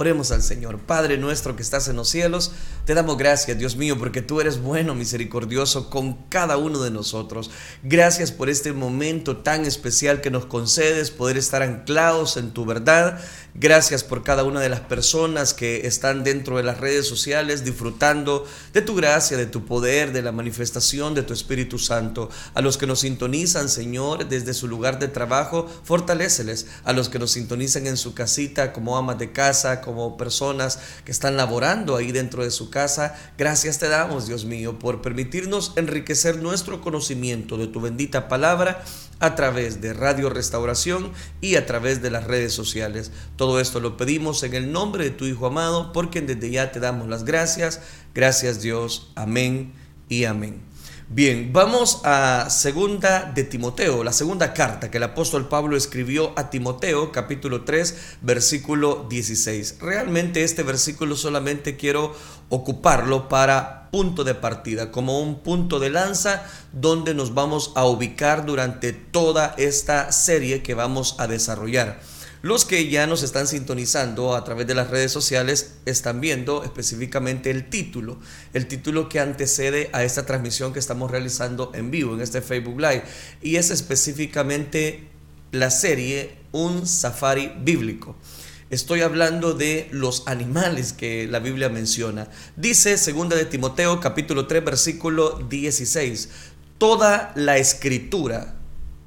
Oremos al Señor. Padre nuestro que estás en los cielos, te damos gracias, Dios mío, porque tú eres bueno, misericordioso con cada uno de nosotros. Gracias por este momento tan especial que nos concedes, poder estar anclados en tu verdad. Gracias por cada una de las personas que están dentro de las redes sociales disfrutando de tu gracia, de tu poder, de la manifestación de tu Espíritu Santo. A los que nos sintonizan, Señor, desde su lugar de trabajo, fortaléceles. A los que nos sintonizan en su casita como amas de casa, como personas que están laborando ahí dentro de su casa, gracias te damos, Dios mío, por permitirnos enriquecer nuestro conocimiento de tu bendita palabra a través de Radio Restauración y a través de las redes sociales. Todo esto lo pedimos en el nombre de tu Hijo amado, porque desde ya te damos las gracias. Gracias Dios. Amén y amén. Bien, vamos a segunda de Timoteo, la segunda carta que el apóstol Pablo escribió a Timoteo, capítulo 3, versículo 16. Realmente este versículo solamente quiero ocuparlo para punto de partida, como un punto de lanza donde nos vamos a ubicar durante toda esta serie que vamos a desarrollar. Los que ya nos están sintonizando a través de las redes sociales están viendo específicamente el título, el título que antecede a esta transmisión que estamos realizando en vivo en este Facebook Live y es específicamente la serie Un Safari Bíblico. Estoy hablando de los animales que la Biblia menciona. Dice 2 de Timoteo capítulo 3 versículo 16, toda la escritura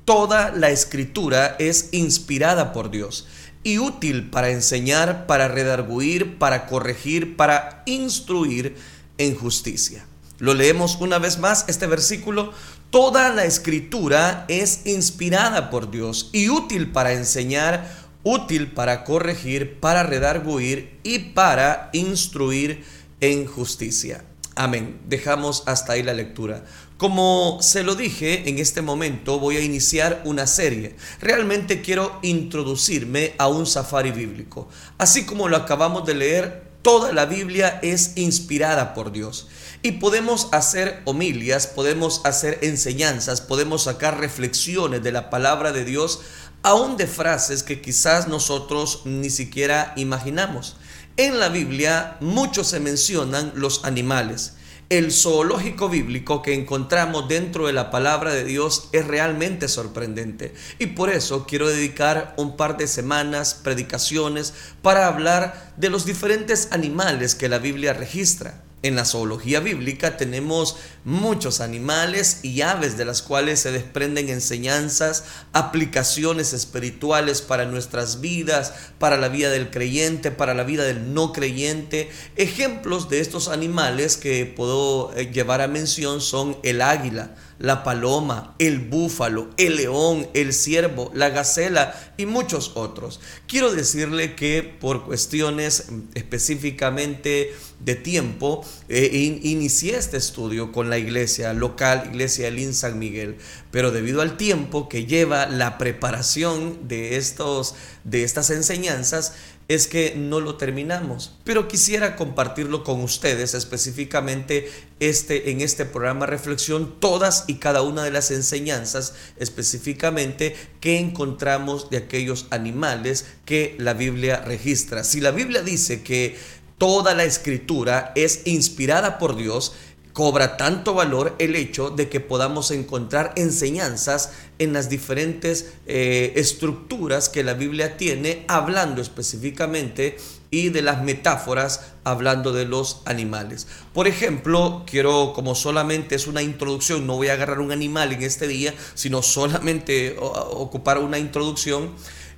Toda la escritura es inspirada por Dios y útil para enseñar, para redarguir, para corregir, para instruir en justicia. Lo leemos una vez más, este versículo. Toda la escritura es inspirada por Dios y útil para enseñar, útil para corregir, para redarguir y para instruir en justicia. Amén. Dejamos hasta ahí la lectura. Como se lo dije, en este momento voy a iniciar una serie. Realmente quiero introducirme a un safari bíblico. Así como lo acabamos de leer, toda la Biblia es inspirada por Dios. Y podemos hacer homilias, podemos hacer enseñanzas, podemos sacar reflexiones de la palabra de Dios, aún de frases que quizás nosotros ni siquiera imaginamos. En la Biblia muchos se mencionan los animales el zoológico bíblico que encontramos dentro de la palabra de Dios es realmente sorprendente. Y por eso quiero dedicar un par de semanas, predicaciones, para hablar de los diferentes animales que la Biblia registra. En la zoología bíblica tenemos muchos animales y aves de las cuales se desprenden enseñanzas, aplicaciones espirituales para nuestras vidas, para la vida del creyente, para la vida del no creyente. Ejemplos de estos animales que puedo eh, llevar a mención son el águila, la paloma, el búfalo, el león, el ciervo, la gacela y muchos otros. Quiero decirle que por cuestiones específicamente de tiempo, eh, inicié este estudio con la iglesia local, Iglesia Elín San Miguel, pero debido al tiempo que lleva la preparación de, estos, de estas enseñanzas, es que no lo terminamos. Pero quisiera compartirlo con ustedes específicamente este, en este programa Reflexión, todas y cada una de las enseñanzas específicamente que encontramos de aquellos animales que la Biblia registra. Si la Biblia dice que toda la escritura es inspirada por Dios, cobra tanto valor el hecho de que podamos encontrar enseñanzas en las diferentes eh, estructuras que la Biblia tiene, hablando específicamente y de las metáforas hablando de los animales. Por ejemplo, quiero, como solamente es una introducción, no voy a agarrar un animal en este día, sino solamente ocupar una introducción.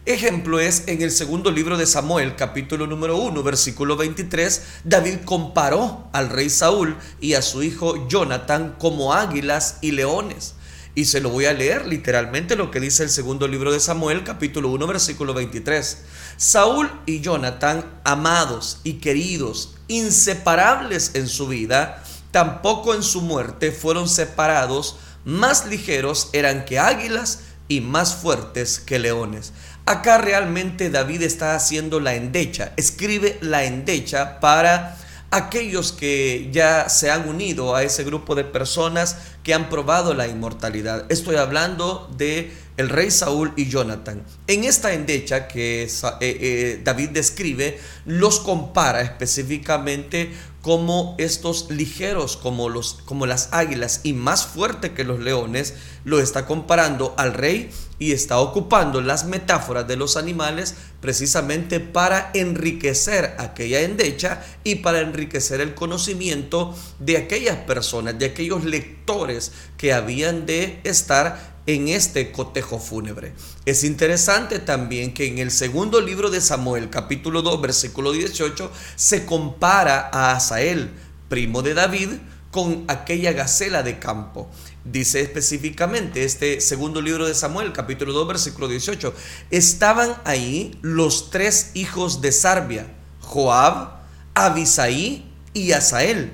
Ejemplo es en el segundo libro de Samuel, capítulo número 1, versículo 23, David comparó al rey Saúl y a su hijo Jonathan como águilas y leones. Y se lo voy a leer literalmente lo que dice el segundo libro de Samuel, capítulo 1, versículo 23. Saúl y Jonathan, amados y queridos, inseparables en su vida, tampoco en su muerte fueron separados, más ligeros eran que águilas y más fuertes que leones. Acá realmente David está haciendo la endecha, escribe la endecha para aquellos que ya se han unido a ese grupo de personas que han probado la inmortalidad. Estoy hablando de el rey Saúl y Jonathan. En esta endecha que eh, eh, David describe, los compara específicamente como estos ligeros, como, los, como las águilas y más fuerte que los leones, lo está comparando al rey y está ocupando las metáforas de los animales precisamente para enriquecer aquella endecha y para enriquecer el conocimiento de aquellas personas, de aquellos lectores que habían de estar en este cotejo fúnebre. Es interesante también que en el segundo libro de Samuel, capítulo 2, versículo 18, se compara a Asael, primo de David, con aquella gacela de campo. Dice específicamente este segundo libro de Samuel, capítulo 2, versículo 18, estaban ahí los tres hijos de Sarbia, Joab, Abisaí y Asael.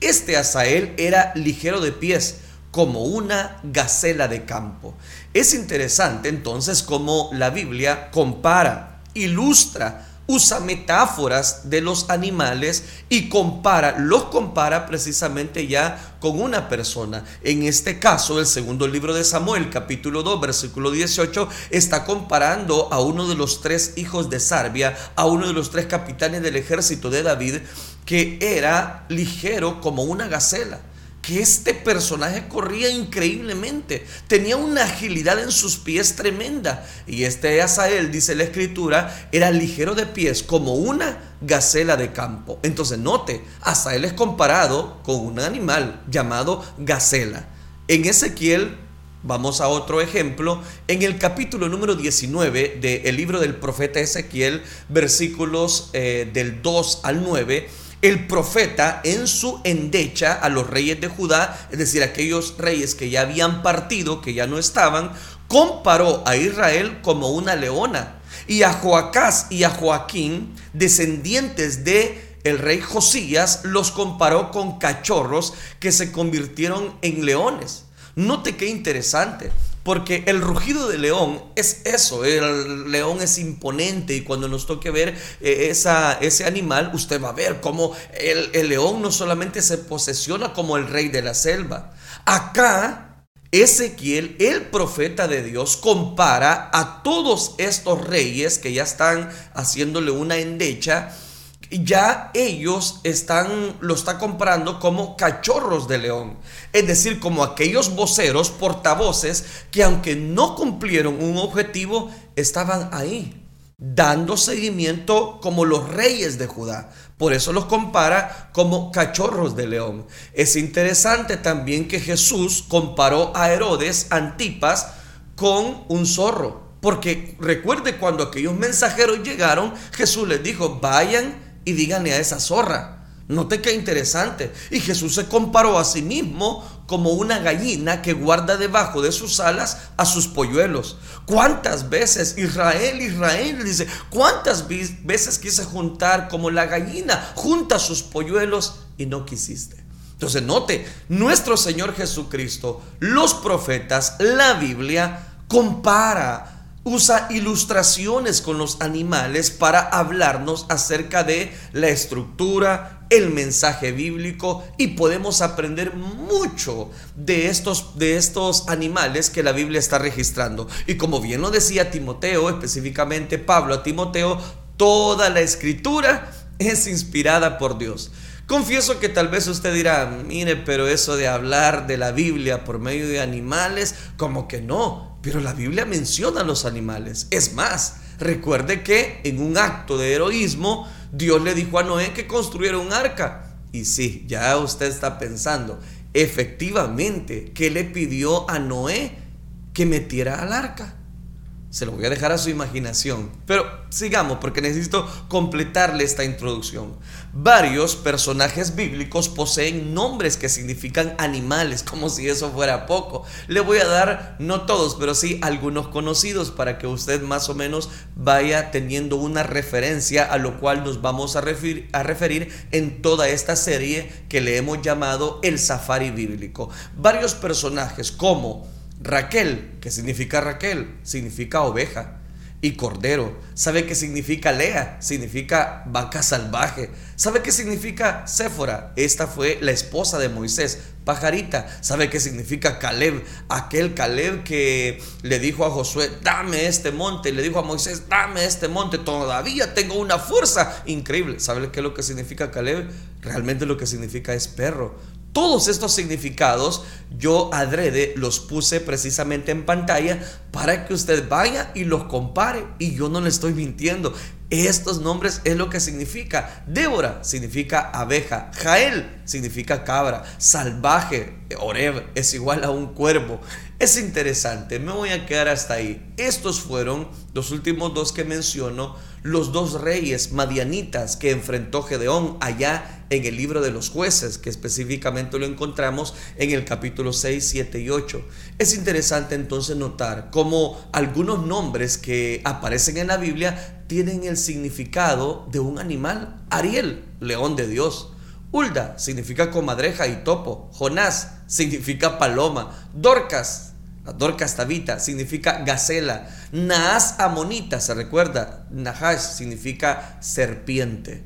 Este Asael era ligero de pies, como una gacela de campo. Es interesante entonces cómo la Biblia compara, ilustra, usa metáforas de los animales y compara, los compara precisamente ya con una persona. En este caso, el segundo libro de Samuel, capítulo 2, versículo 18, está comparando a uno de los tres hijos de Sarbia, a uno de los tres capitanes del ejército de David, que era ligero como una gacela que este personaje corría increíblemente, tenía una agilidad en sus pies tremenda. Y este Asael, dice la escritura, era ligero de pies como una gacela de campo. Entonces note, Asael es comparado con un animal llamado gacela. En Ezequiel, vamos a otro ejemplo, en el capítulo número 19 del libro del profeta Ezequiel, versículos eh, del 2 al 9, el profeta en su endecha a los reyes de Judá, es decir, aquellos reyes que ya habían partido, que ya no estaban, comparó a Israel como una leona y a Joacás y a Joaquín, descendientes de el rey Josías, los comparó con cachorros que se convirtieron en leones. Note qué interesante. Porque el rugido de león es eso, el león es imponente y cuando nos toque ver eh, esa, ese animal, usted va a ver cómo el, el león no solamente se posesiona como el rey de la selva. Acá Ezequiel, el profeta de Dios, compara a todos estos reyes que ya están haciéndole una endecha ya ellos están, lo está comprando como cachorros de león. Es decir, como aquellos voceros, portavoces, que aunque no cumplieron un objetivo, estaban ahí, dando seguimiento como los reyes de Judá. Por eso los compara como cachorros de león. Es interesante también que Jesús comparó a Herodes Antipas con un zorro. Porque recuerde cuando aquellos mensajeros llegaron, Jesús les dijo, vayan y díganle a esa zorra. Note qué interesante. Y Jesús se comparó a sí mismo como una gallina que guarda debajo de sus alas a sus polluelos. ¿Cuántas veces Israel, Israel dice, cuántas veces quise juntar como la gallina junta sus polluelos y no quisiste? Entonces note, nuestro Señor Jesucristo, los profetas, la Biblia compara usa ilustraciones con los animales para hablarnos acerca de la estructura, el mensaje bíblico y podemos aprender mucho de estos, de estos animales que la Biblia está registrando. Y como bien lo decía Timoteo, específicamente Pablo a Timoteo, toda la escritura es inspirada por Dios. Confieso que tal vez usted dirá, mire, pero eso de hablar de la Biblia por medio de animales, como que no. Pero la Biblia menciona a los animales. Es más, recuerde que en un acto de heroísmo, Dios le dijo a Noé que construyera un arca. Y sí, ya usted está pensando, efectivamente, ¿qué le pidió a Noé que metiera al arca? Se lo voy a dejar a su imaginación. Pero sigamos porque necesito completarle esta introducción. Varios personajes bíblicos poseen nombres que significan animales, como si eso fuera poco. Le voy a dar, no todos, pero sí algunos conocidos para que usted más o menos vaya teniendo una referencia a lo cual nos vamos a referir, a referir en toda esta serie que le hemos llamado el safari bíblico. Varios personajes como Raquel, ¿qué significa Raquel? Significa oveja. y cordero. ¿Sabe qué significa Lea? Significa vaca salvaje. ¿Sabe qué significa Séfora? Esta fue la esposa de Moisés, pajarita. ¿Sabe qué significa Caleb? Aquel Caleb que le dijo a Josué, dame este monte. Le dijo a Moisés, dame este monte. Todavía tengo una fuerza increíble. ¿Sabe qué es lo que significa Caleb? Realmente lo que significa es perro. Todos estos significados yo adrede los puse precisamente en pantalla para que usted vaya y los compare. Y yo no le estoy mintiendo. Estos nombres es lo que significa. Débora significa abeja. Jael significa cabra. Salvaje, Oreb, es igual a un cuervo. Es interesante, me voy a quedar hasta ahí. Estos fueron los últimos dos que menciono, los dos reyes madianitas que enfrentó Gedeón allá en el libro de los jueces, que específicamente lo encontramos en el capítulo 6, 7 y 8. Es interesante entonces notar cómo algunos nombres que aparecen en la Biblia tienen el significado de un animal. Ariel, león de Dios. Ulda significa comadreja y topo. Jonás significa paloma. Dorcas Dorcas Tabita significa gacela. Naas Amonita, se recuerda. Nahash significa serpiente.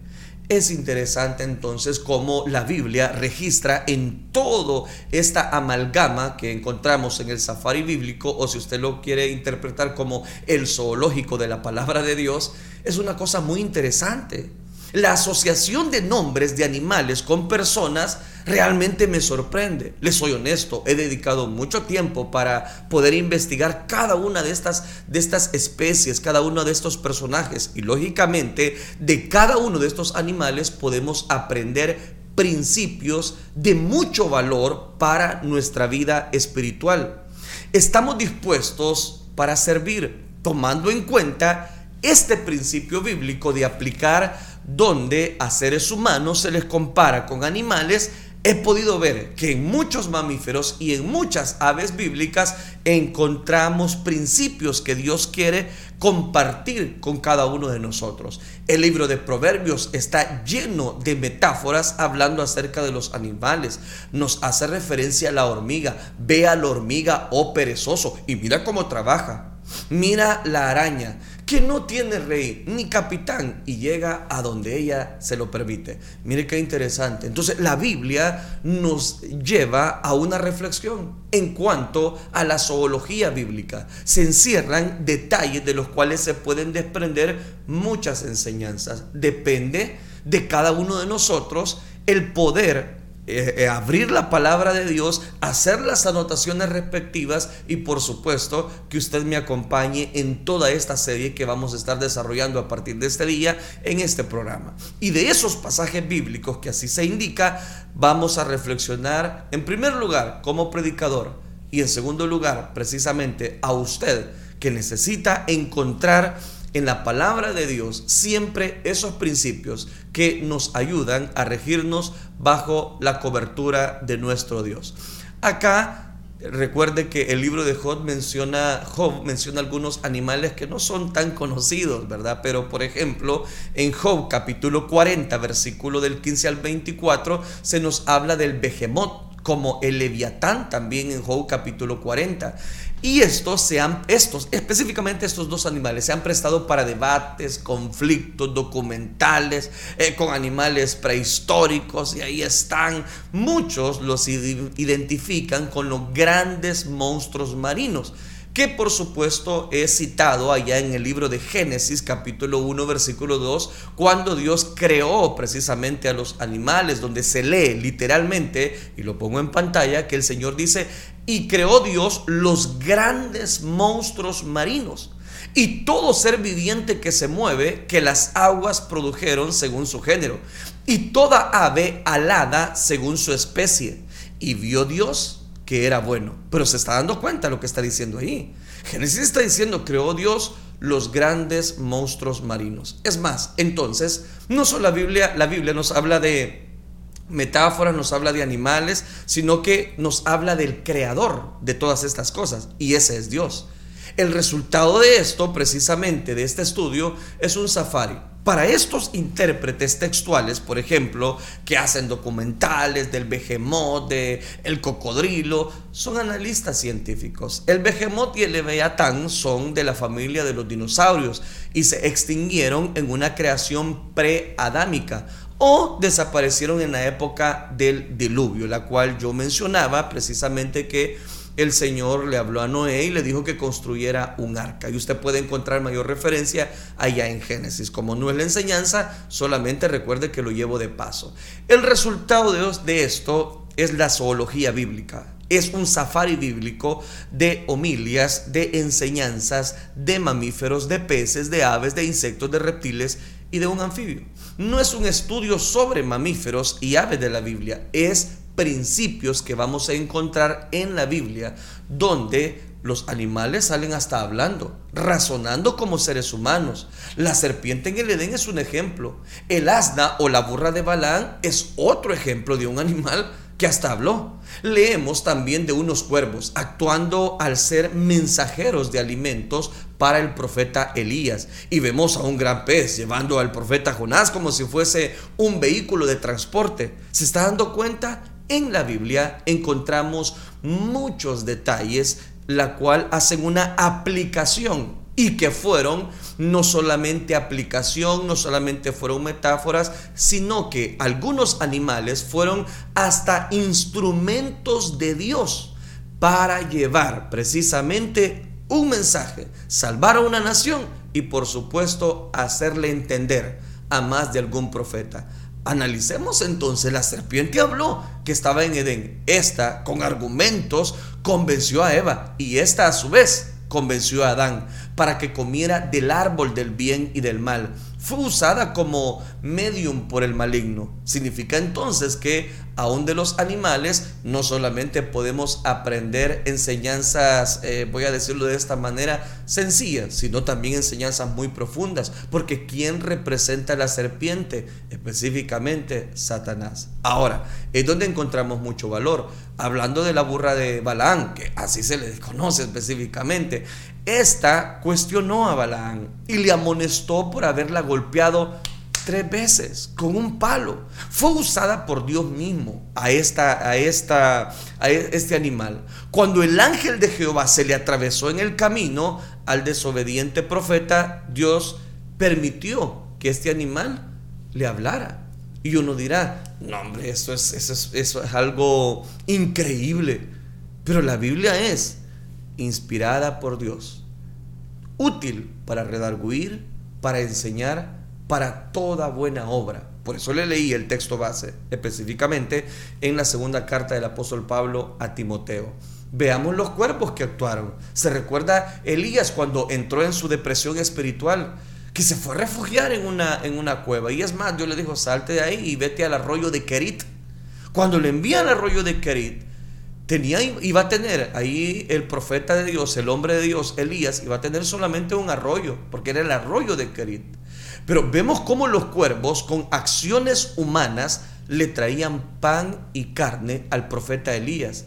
Es interesante entonces cómo la Biblia registra en todo esta amalgama que encontramos en el safari bíblico, o si usted lo quiere interpretar como el zoológico de la palabra de Dios, es una cosa muy interesante. La asociación de nombres de animales con personas realmente me sorprende. Les soy honesto, he dedicado mucho tiempo para poder investigar cada una de estas, de estas especies, cada uno de estos personajes. Y lógicamente, de cada uno de estos animales podemos aprender principios de mucho valor para nuestra vida espiritual. Estamos dispuestos para servir, tomando en cuenta este principio bíblico de aplicar donde a seres humanos se les compara con animales, he podido ver que en muchos mamíferos y en muchas aves bíblicas encontramos principios que Dios quiere compartir con cada uno de nosotros. El libro de Proverbios está lleno de metáforas hablando acerca de los animales. Nos hace referencia a la hormiga. Ve a la hormiga, oh perezoso, y mira cómo trabaja. Mira la araña que no tiene rey ni capitán y llega a donde ella se lo permite. Mire qué interesante. Entonces la Biblia nos lleva a una reflexión en cuanto a la zoología bíblica. Se encierran detalles de los cuales se pueden desprender muchas enseñanzas. Depende de cada uno de nosotros el poder eh, abrir la palabra de Dios, hacer las anotaciones respectivas y por supuesto que usted me acompañe en toda esta serie que vamos a estar desarrollando a partir de este día en este programa. Y de esos pasajes bíblicos que así se indica, vamos a reflexionar en primer lugar como predicador y en segundo lugar precisamente a usted que necesita encontrar en la palabra de Dios siempre esos principios que nos ayudan a regirnos bajo la cobertura de nuestro Dios. Acá Recuerde que el libro de Job menciona, Job menciona algunos animales que no son tan conocidos, ¿verdad? Pero por ejemplo, en Job capítulo 40, versículo del 15 al 24, se nos habla del behemoth como el leviatán también en Job capítulo 40. Y estos se han, estos, específicamente estos dos animales, se han prestado para debates, conflictos documentales eh, con animales prehistóricos y ahí están. Muchos los identifican con los grandes monstruos marinos que por supuesto es citado allá en el libro de Génesis capítulo 1 versículo 2, cuando Dios creó precisamente a los animales, donde se lee literalmente, y lo pongo en pantalla, que el Señor dice, y creó Dios los grandes monstruos marinos y todo ser viviente que se mueve que las aguas produjeron según su género, y toda ave alada según su especie. Y vio Dios que era bueno. Pero se está dando cuenta lo que está diciendo ahí. Génesis está diciendo, creó Dios los grandes monstruos marinos. Es más, entonces, no solo la Biblia, la Biblia nos habla de metáforas, nos habla de animales, sino que nos habla del creador de todas estas cosas, y ese es Dios. El resultado de esto, precisamente de este estudio, es un safari Para estos intérpretes textuales, por ejemplo, que hacen documentales del behemoth, del el cocodrilo, son analistas científicos. El behemoth y el leviatán son de la familia de los dinosaurios y se extinguieron en una creación pre-adámica o desaparecieron en la época del diluvio, la cual yo mencionaba precisamente que el Señor le habló a Noé y le dijo que construyera un arca. Y usted puede encontrar mayor referencia allá en Génesis. Como no es la enseñanza, solamente recuerde que lo llevo de paso. El resultado de esto es la zoología bíblica. Es un safari bíblico de homilias, de enseñanzas, de mamíferos, de peces, de aves, de insectos, de reptiles y de un anfibio. No es un estudio sobre mamíferos y aves de la Biblia, es principios que vamos a encontrar en la Biblia, donde los animales salen hasta hablando, razonando como seres humanos. La serpiente en el Edén es un ejemplo. El asna o la burra de Balán es otro ejemplo de un animal que hasta habló. Leemos también de unos cuervos actuando al ser mensajeros de alimentos para el profeta Elías. Y vemos a un gran pez llevando al profeta Jonás como si fuese un vehículo de transporte. ¿Se está dando cuenta? En la Biblia encontramos muchos detalles la cual hacen una aplicación y que fueron no solamente aplicación, no solamente fueron metáforas, sino que algunos animales fueron hasta instrumentos de Dios para llevar precisamente un mensaje, salvar a una nación y por supuesto hacerle entender a más de algún profeta. Analicemos entonces, la serpiente habló que estaba en Edén. Esta, con argumentos, convenció a Eva y esta a su vez convenció a Adán para que comiera del árbol del bien y del mal fue usada como medium por el maligno. Significa entonces que aún de los animales no solamente podemos aprender enseñanzas, eh, voy a decirlo de esta manera, sencillas, sino también enseñanzas muy profundas. Porque ¿quién representa a la serpiente? Específicamente Satanás. Ahora, es donde encontramos mucho valor. Hablando de la burra de Balaán, que así se le conoce específicamente, esta cuestionó a Balaán y le amonestó por haberla golpeado tres veces con un palo. Fue usada por Dios mismo a, esta, a, esta, este animal. Cuando el ángel de Jehová se le atravesó en el camino al desobediente profeta, Dios permitió que este animal le hablara. Y uno dirá, no hombre, eso es, eso es, eso es algo increíble. Pero la Biblia es inspirada por Dios, útil para redarguir, para enseñar, para toda buena obra. Por eso le leí el texto base específicamente en la segunda carta del apóstol Pablo a Timoteo. Veamos los cuerpos que actuaron. Se recuerda Elías cuando entró en su depresión espiritual, que se fue a refugiar en una, en una cueva. Y es más, Dios le dijo, salte de ahí y vete al arroyo de Kerit. Cuando le envían al arroyo de Kerit, tenía, iba a tener ahí el profeta de Dios, el hombre de Dios, Elías, iba a tener solamente un arroyo, porque era el arroyo de Kerit. Pero vemos cómo los cuervos con acciones humanas le traían pan y carne al profeta Elías.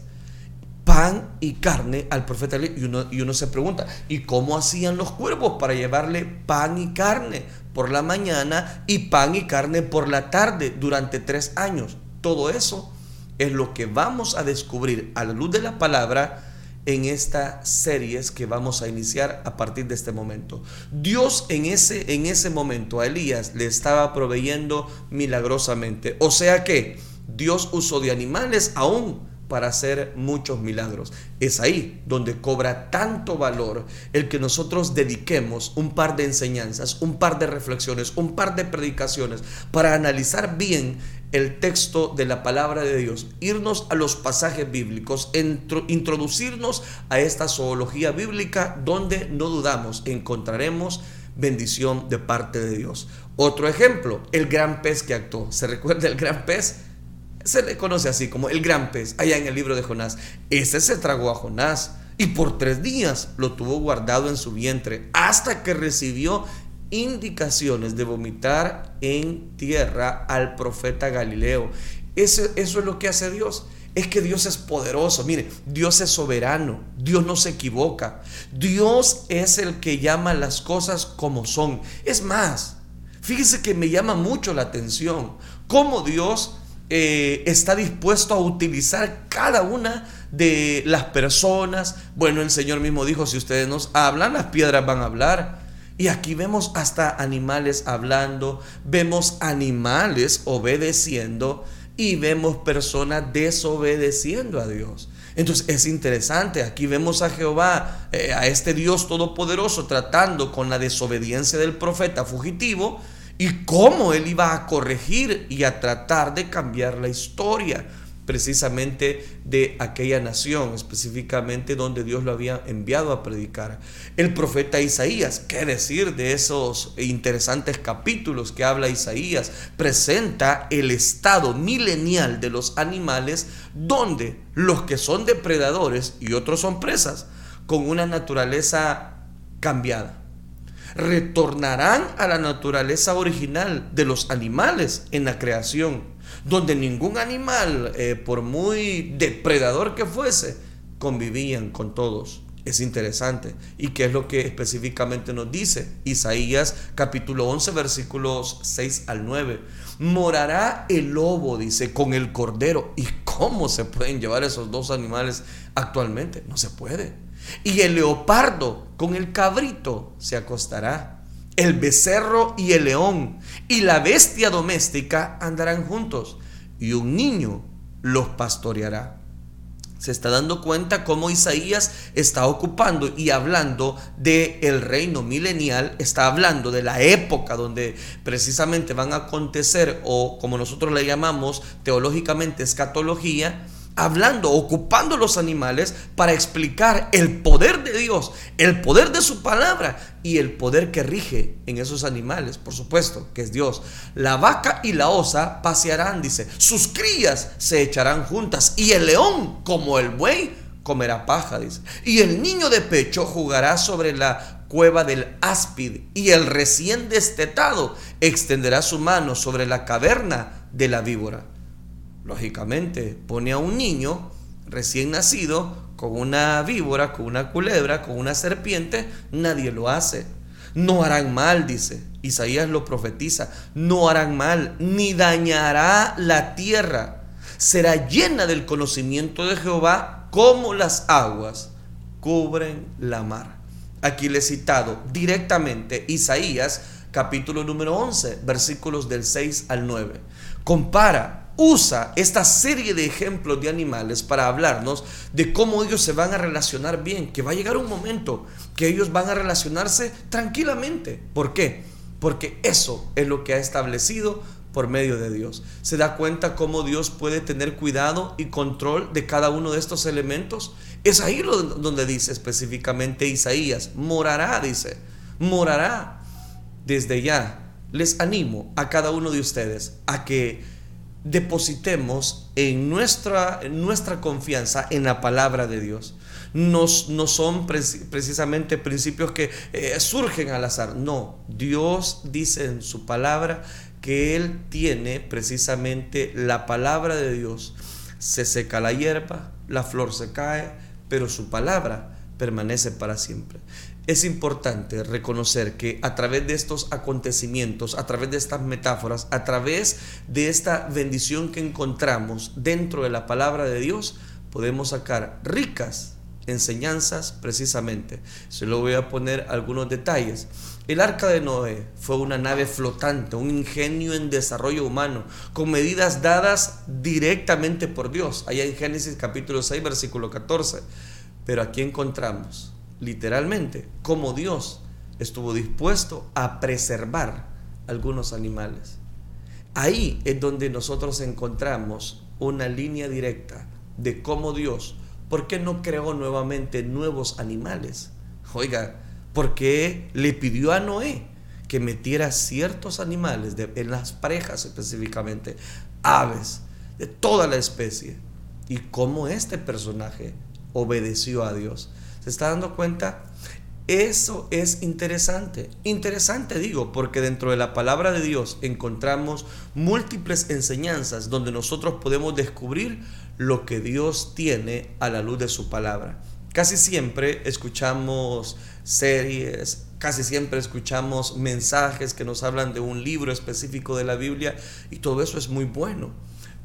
Pan y carne al profeta Elías. Y uno, y uno se pregunta, ¿y cómo hacían los cuervos para llevarle pan y carne por la mañana y pan y carne por la tarde durante tres años? Todo eso es lo que vamos a descubrir a la luz de la palabra en estas series que vamos a iniciar a partir de este momento. Dios en ese, en ese momento a Elías le estaba proveyendo milagrosamente. O sea que Dios usó de animales aún para hacer muchos milagros. Es ahí donde cobra tanto valor el que nosotros dediquemos un par de enseñanzas, un par de reflexiones, un par de predicaciones para analizar bien el texto de la palabra de Dios, irnos a los pasajes bíblicos, introducirnos a esta zoología bíblica donde no dudamos encontraremos bendición de parte de Dios. Otro ejemplo, el gran pez que actuó. ¿Se recuerda el gran pez? Se le conoce así como el gran pez, allá en el libro de Jonás. Ese se tragó a Jonás y por tres días lo tuvo guardado en su vientre hasta que recibió indicaciones de vomitar en tierra al profeta Galileo. Eso, eso es lo que hace Dios. Es que Dios es poderoso. Mire, Dios es soberano. Dios no se equivoca. Dios es el que llama las cosas como son. Es más, Fíjese que me llama mucho la atención cómo Dios eh, está dispuesto a utilizar cada una de las personas. Bueno, el Señor mismo dijo, si ustedes nos hablan, las piedras van a hablar. Y aquí vemos hasta animales hablando, vemos animales obedeciendo y vemos personas desobedeciendo a Dios. Entonces es interesante, aquí vemos a Jehová, eh, a este Dios todopoderoso, tratando con la desobediencia del profeta fugitivo y cómo él iba a corregir y a tratar de cambiar la historia precisamente de aquella nación, específicamente donde Dios lo había enviado a predicar. El profeta Isaías, ¿qué decir de esos interesantes capítulos que habla Isaías? Presenta el estado milenial de los animales donde los que son depredadores y otros son presas, con una naturaleza cambiada retornarán a la naturaleza original de los animales en la creación, donde ningún animal, eh, por muy depredador que fuese, convivían con todos. Es interesante. ¿Y qué es lo que específicamente nos dice? Isaías capítulo 11 versículos 6 al 9. Morará el lobo, dice, con el cordero. ¿Y cómo se pueden llevar esos dos animales actualmente? No se puede. Y el leopardo con el cabrito se acostará. El becerro y el león y la bestia doméstica andarán juntos. Y un niño los pastoreará. Se está dando cuenta cómo Isaías está ocupando y hablando del el reino milenial, está hablando de la época donde precisamente van a acontecer, o como nosotros le llamamos teológicamente escatología, hablando, ocupando los animales para explicar el poder de Dios, el poder de su palabra y el poder que rige en esos animales, por supuesto, que es Dios. La vaca y la osa pasearán, dice, sus crías se echarán juntas y el león, como el buey, comerá paja, dice. Y el niño de pecho jugará sobre la cueva del áspid y el recién destetado extenderá su mano sobre la caverna de la víbora lógicamente, pone a un niño recién nacido con una víbora, con una culebra, con una serpiente, nadie lo hace. No harán mal, dice. Isaías lo profetiza. No harán mal, ni dañará la tierra. Será llena del conocimiento de Jehová como las aguas cubren la mar. Aquí le he citado directamente Isaías capítulo número 11, versículos del 6 al 9. Compara usa esta serie de ejemplos de animales para hablarnos de cómo ellos se van a relacionar bien, que va a llegar un momento que ellos van a relacionarse tranquilamente. ¿Por qué? Porque eso es lo que ha establecido por medio de Dios. Se da cuenta cómo Dios puede tener cuidado y control de cada uno de estos elementos. Es ahí donde dice específicamente Isaías, morará, dice, morará. Desde ya les animo a cada uno de ustedes a que depositemos en nuestra, nuestra confianza en la palabra de Dios. No, no son precisamente principios que eh, surgen al azar. No, Dios dice en su palabra que Él tiene precisamente la palabra de Dios. Se seca la hierba, la flor se cae, pero su palabra permanece para siempre es importante reconocer que a través de estos acontecimientos, a través de estas metáforas, a través de esta bendición que encontramos dentro de la palabra de Dios, podemos sacar ricas enseñanzas precisamente. Se lo voy a poner algunos detalles. El arca de Noé fue una nave flotante, un ingenio en desarrollo humano, con medidas dadas directamente por Dios, allá en Génesis capítulo 6, versículo 14. Pero aquí encontramos literalmente, como Dios estuvo dispuesto a preservar algunos animales. Ahí es donde nosotros encontramos una línea directa de cómo Dios, ¿por qué no creó nuevamente nuevos animales? Oiga, porque le pidió a Noé que metiera ciertos animales en las parejas específicamente, aves, de toda la especie. Y cómo este personaje obedeció a Dios. ¿Se está dando cuenta? Eso es interesante. Interesante digo, porque dentro de la palabra de Dios encontramos múltiples enseñanzas donde nosotros podemos descubrir lo que Dios tiene a la luz de su palabra. Casi siempre escuchamos series, casi siempre escuchamos mensajes que nos hablan de un libro específico de la Biblia y todo eso es muy bueno.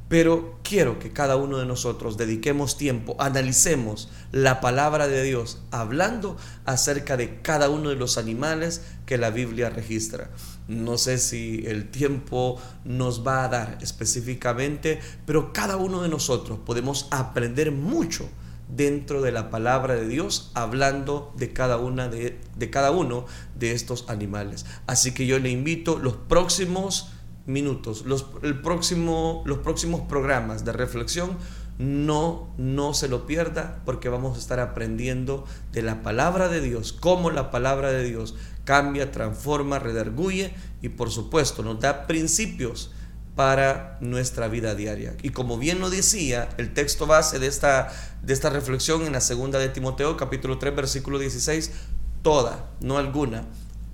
Pero quiero que cada uno de nosotros dediquemos tiempo, analicemos la palabra de Dios, hablando acerca de cada uno de los animales que la Biblia registra. No sé si el tiempo nos va a dar específicamente, pero cada uno de nosotros podemos aprender mucho dentro de la palabra de Dios hablando de cada una de, de cada uno de estos animales. Así que yo le invito los próximos minutos, los, el próximo, los próximos programas de reflexión, no, no se lo pierda porque vamos a estar aprendiendo de la palabra de Dios, cómo la palabra de Dios cambia, transforma, redarguye y por supuesto nos da principios para nuestra vida diaria. Y como bien lo decía, el texto base de esta, de esta reflexión en la segunda de Timoteo, capítulo 3, versículo 16, toda, no alguna,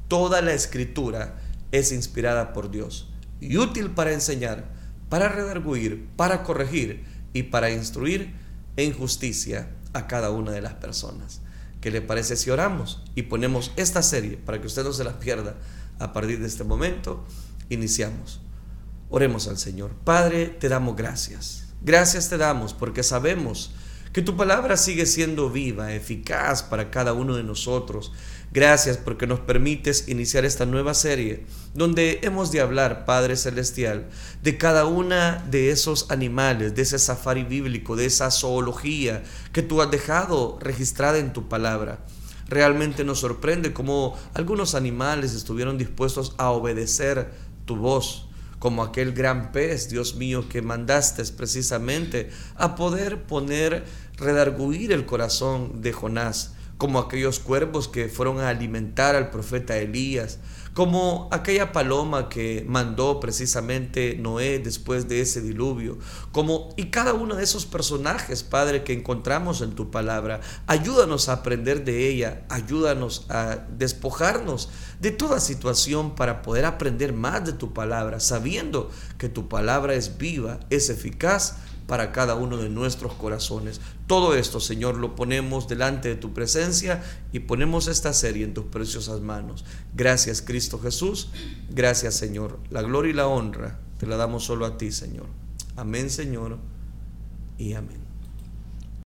toda la escritura es inspirada por Dios y útil para enseñar, para redarguir, para corregir y para instruir en justicia a cada una de las personas. ¿Qué le parece si oramos y ponemos esta serie para que usted no se la pierda a partir de este momento? Iniciamos. Oremos al Señor. Padre, te damos gracias. Gracias te damos porque sabemos que tu palabra sigue siendo viva, eficaz para cada uno de nosotros. Gracias porque nos permites iniciar esta nueva serie donde hemos de hablar, Padre Celestial, de cada una de esos animales, de ese safari bíblico, de esa zoología que tú has dejado registrada en tu palabra. Realmente nos sorprende cómo algunos animales estuvieron dispuestos a obedecer tu voz como aquel gran pez, Dios mío, que mandaste precisamente a poder poner, redarguir el corazón de Jonás, como aquellos cuervos que fueron a alimentar al profeta Elías, como aquella paloma que mandó precisamente Noé después de ese diluvio, como y cada uno de esos personajes, Padre, que encontramos en tu palabra. Ayúdanos a aprender de ella, ayúdanos a despojarnos de toda situación para poder aprender más de tu palabra, sabiendo que tu palabra es viva, es eficaz para cada uno de nuestros corazones. Todo esto, Señor, lo ponemos delante de tu presencia y ponemos esta serie en tus preciosas manos. Gracias, Cristo Jesús. Gracias, Señor. La gloria y la honra te la damos solo a ti, Señor. Amén, Señor. Y amén.